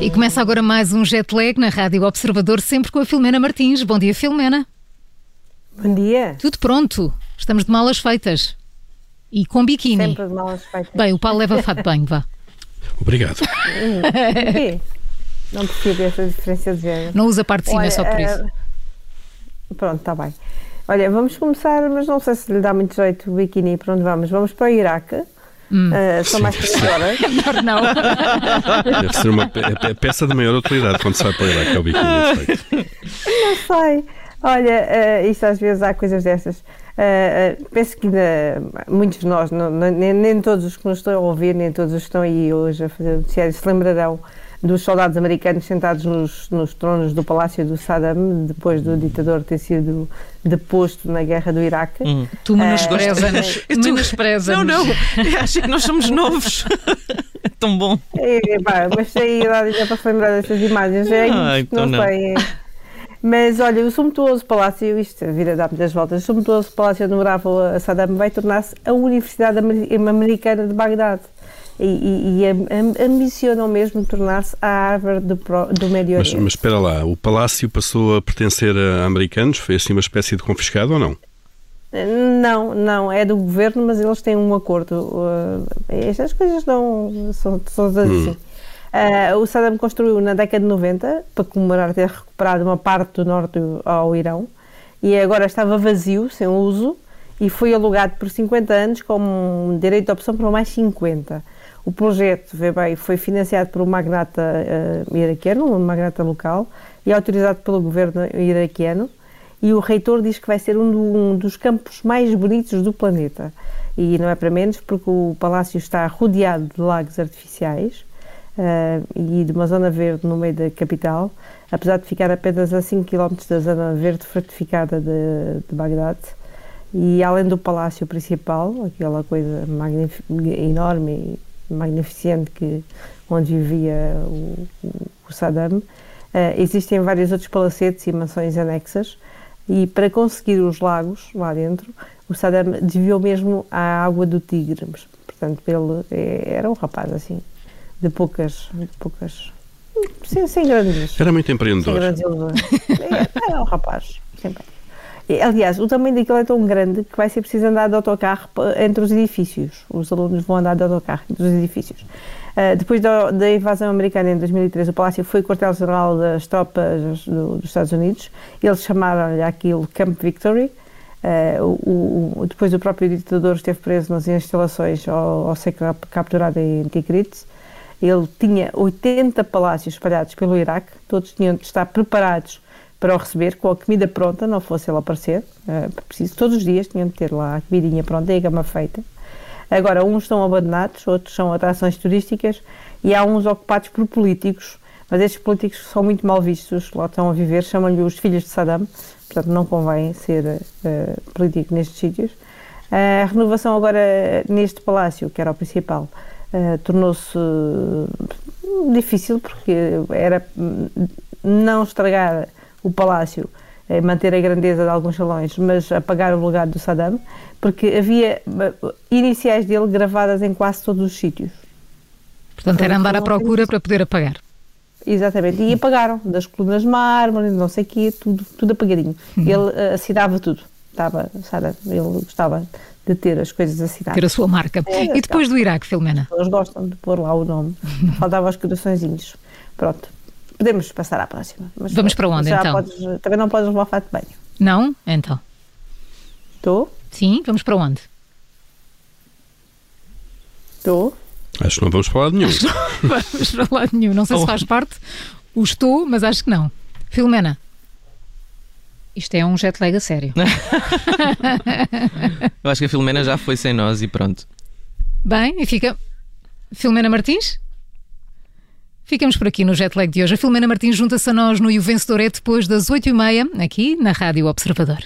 E começa agora mais um jet lag na Rádio Observador, sempre com a Filomena Martins. Bom dia, Filomena. Bom dia. Tudo pronto. Estamos de malas feitas. E com biquíni. Sempre de malas feitas. Bem, o Paulo leva fato de banho, vá. Obrigado. Porquê? Não percebo essa diferença de género. Não usa a parte de cima, é Olha, só por isso. eh, Pronto, está bem. Olha, vamos começar, mas não sei se lhe dá muito jeito o biquíni para onde vamos. Vamos para o Iraque. Hum. Eh, são mais três horas. Melhor não. Deve ser uma pe- peça de maior utilidade quando se vai para o Iraque, é o biquíni. Não sei. Olha, eh, isto às vezes há coisas dessas. Eh, penso que ainda muitos de nós, não- não- nem, nem todos os que nos estão a ouvir, nem todos os que estão aí hoje a fazer o noticiário se lembrarão dos soldados americanos sentados nos, nos tronos do palácio do Saddam, depois do ditador ter sido deposto na guerra do Iraque. Tu menospreza-nos. Eu tô- Menospreza-nos. Não, não, eu acho que nós somos novos. É tão bom. É, pá, mas idade ainda para se lembrar dessas imagens. É Ah, isto, então não, não. sei. é. Mas olha, o sumptuoso palácio, isto a vida dá muitas voltas, o sumptuoso palácio onde morava a Saddam vai tornar-se a Universidade Ameri- Americana de Bagdade. E, e, am- am- ambicionam mesmo tornar-se a Harvard do, do Médio Mas, Oriente. mas espera lá, o palácio passou a pertencer a americanos? Foi assim uma espécie de confiscado ou não? Não, não, é do governo, mas eles têm um acordo. Uh, estas coisas não são, são assim. Uh, o Saddam construiu na década de 90 para comemorar ter recuperado uma parte do norte ao Irão e agora estava vazio, sem uso, e foi alugado por 50 anos com um direito de opção para mais 50. O projeto bem, foi financiado por um magnata uh, iraquiano, um magnata local, e autorizado pelo governo iraquiano e o reitor diz que vai ser um, do- um dos campos mais bonitos do planeta. E não é para menos, porque o palácio está rodeado de lagos artificiais eh, e de uma zona verde no meio da capital, apesar de ficar apenas a 5 km da zona verde fortificada de, de Bagdade. E além do palácio principal, aquela coisa enorme e magnificente que, onde vivia o, o- Saddam, eh, existem vários outros palacetes e mansões anexas e para conseguir os lagos lá dentro, o Saddam desviou mesmo à água do Tigre. Mas, Portanto, ele eh, era um rapaz assim, de poucas, de poucas, sem, sem grandes, Era muito sem empreendedor. grandes ilusões. É, Era um rapaz, sempre. Aliás, o tamanho daquilo é tão grande que vai ser preciso andar de autocarro entre os edifícios. Os alunos vão andar de autocarro entre os edifícios. Ah, depois da, da invasão americana em 2013, o palácio foi quartel-general das tropas do- dos Estados Unidos. Eles chamaram-lhe aquilo Camp Victory. Ah, o- o- depois o próprio ditador esteve preso nas instalações ao, ao ser cap- capturado em Tikrit. Ele tinha 80 palácios espalhados pelo Iraque, todos tinham de estar preparados para o receber, com a comida pronta, não fosse ele aparecer, eh, preciso, todos os dias tinham de ter lá a comidinha pronta e a cama feita. Agora, uns estão abandonados, outros são atrações turísticas e há uns ocupados por políticos, mas estes políticos são muito mal vistos, lá estão a viver, chamam-lhe os filhos de Saddam, portanto não convém ser eh, político nestes sítios. A renovação agora neste palácio, que era o principal, eh, tornou-se difícil porque era hum, não estragar o palácio, eh, manter a grandeza de alguns salões, mas apagar o legado do Saddam, porque havia eh, iniciais dele gravadas em quase todos os sítios. Portanto, era andar à procura para poder apagar. Exatamente, e apagaram das colunas de mármore, não sei o quê, tudo, tudo apagadinho. Ele eh, assinava tudo, estava, Saddam, ele gostava de ter as coisas assinadas. Ter a sua marca. É, E depois do Iraque, Filomena? Eles gostam de pôr lá o nome. Faltavam os coraçõezinhos. Pronto. Podemos passar à próxima. Mas Vamos para onde, então? podes- também não podes levar o fato de banho. Não? Então. Estou? Sim, vamos para onde? Estou? Acho que não vamos falar de nenhum. Vamos para lado nenhum. Não sei se Oh. faz parte. O estou, mas acho que não. Filomena. Isto é um jet lag a sério. Eu acho que a Filomena já foi sem nós e pronto. Bem, e fica. Filomena Martins? Ficamos por aqui no jet lag de hoje. A Filomena Martins junta-se a nós no E o Vencedor é depois das 8h30, aqui na Rádio Observador.